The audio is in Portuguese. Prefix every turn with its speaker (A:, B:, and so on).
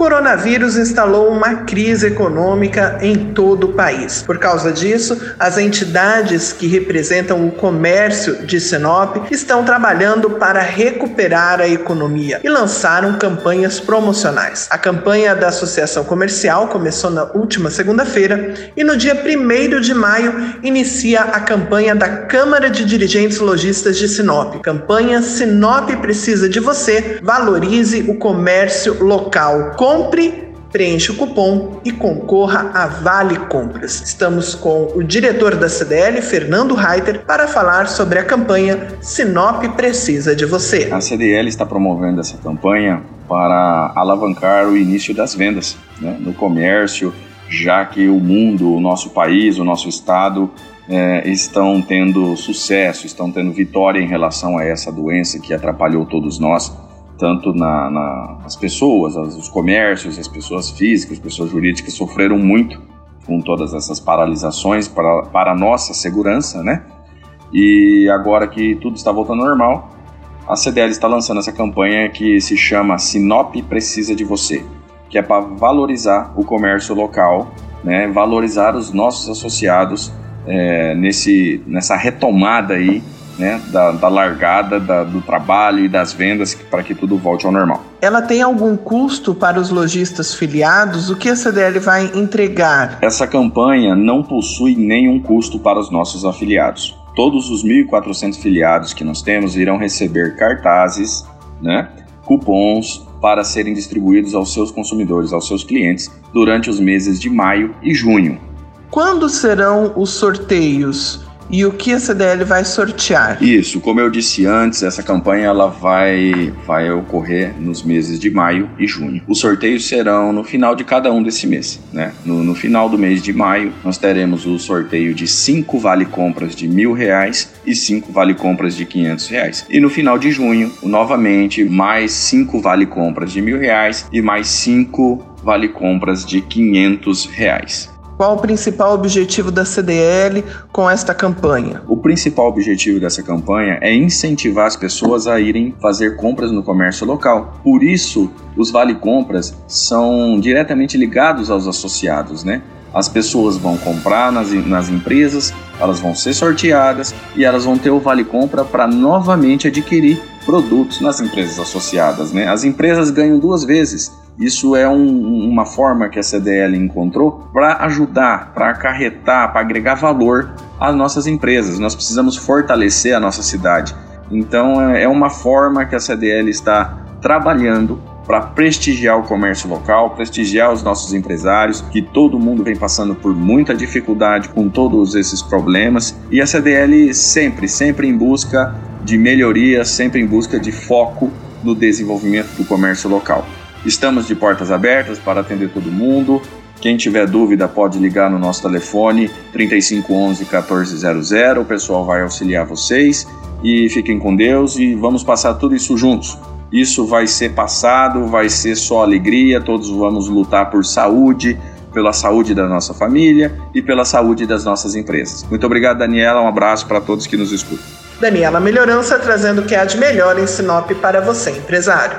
A: Coronavírus instalou uma crise econômica em todo o país. Por causa disso, as entidades que representam o comércio de Sinop estão trabalhando para recuperar a economia e lançaram campanhas promocionais. A campanha da Associação Comercial começou na última segunda-feira e no dia 1 de maio inicia a campanha da Câmara de Dirigentes Logistas de Sinop. Campanha Sinop precisa de você, valorize o comércio local. Compre, preencha o cupom e concorra a Vale Compras. Estamos com o diretor da CDL, Fernando Reiter, para falar sobre a campanha Sinop Precisa de Você.
B: A CDL está promovendo essa campanha para alavancar o início das vendas né, no comércio, já que o mundo, o nosso país, o nosso estado é, estão tendo sucesso, estão tendo vitória em relação a essa doença que atrapalhou todos nós tanto na, na, as pessoas, os comércios, as pessoas físicas, as pessoas jurídicas sofreram muito com todas essas paralisações para, para a nossa segurança, né? E agora que tudo está voltando ao normal, a CDL está lançando essa campanha que se chama Sinop Precisa de Você, que é para valorizar o comércio local, né? valorizar os nossos associados é, nesse, nessa retomada aí né, da, da largada da, do trabalho e das vendas para que tudo volte ao normal.
A: Ela tem algum custo para os lojistas filiados? O que a CDL vai entregar?
B: Essa campanha não possui nenhum custo para os nossos afiliados. Todos os 1.400 filiados que nós temos irão receber cartazes, né, cupons para serem distribuídos aos seus consumidores, aos seus clientes, durante os meses de maio e junho.
A: Quando serão os sorteios? E o que a CDL vai sortear?
B: Isso, como eu disse antes, essa campanha ela vai, vai ocorrer nos meses de maio e junho. Os sorteios serão no final de cada um desse mês. Né? No, no final do mês de maio, nós teremos o sorteio de cinco vale compras de mil reais e cinco vale compras de quinhentos reais. E no final de junho, novamente, mais cinco vale compras de mil reais e mais cinco vale compras de quinhentos reais.
A: Qual o principal objetivo da CDL com esta campanha?
B: O principal objetivo dessa campanha é incentivar as pessoas a irem fazer compras no comércio local. Por isso, os vale compras são diretamente ligados aos associados, né? As pessoas vão comprar nas, nas empresas, elas vão ser sorteadas e elas vão ter o vale compra para novamente adquirir produtos nas empresas associadas, né? As empresas ganham duas vezes isso é um, uma forma que a CDL encontrou para ajudar, para acarretar, para agregar valor às nossas empresas. Nós precisamos fortalecer a nossa cidade. Então, é, é uma forma que a CDL está trabalhando para prestigiar o comércio local, prestigiar os nossos empresários, que todo mundo vem passando por muita dificuldade com todos esses problemas. E a CDL sempre, sempre em busca de melhoria, sempre em busca de foco no desenvolvimento do comércio local. Estamos de portas abertas para atender todo mundo. Quem tiver dúvida pode ligar no nosso telefone 3511 1400. O pessoal vai auxiliar vocês e fiquem com Deus e vamos passar tudo isso juntos. Isso vai ser passado, vai ser só alegria, todos vamos lutar por saúde, pela saúde da nossa família e pela saúde das nossas empresas. Muito obrigado, Daniela. Um abraço para todos que nos escutam.
A: Daniela Melhorança trazendo o que há de melhor em Sinop para você, empresário.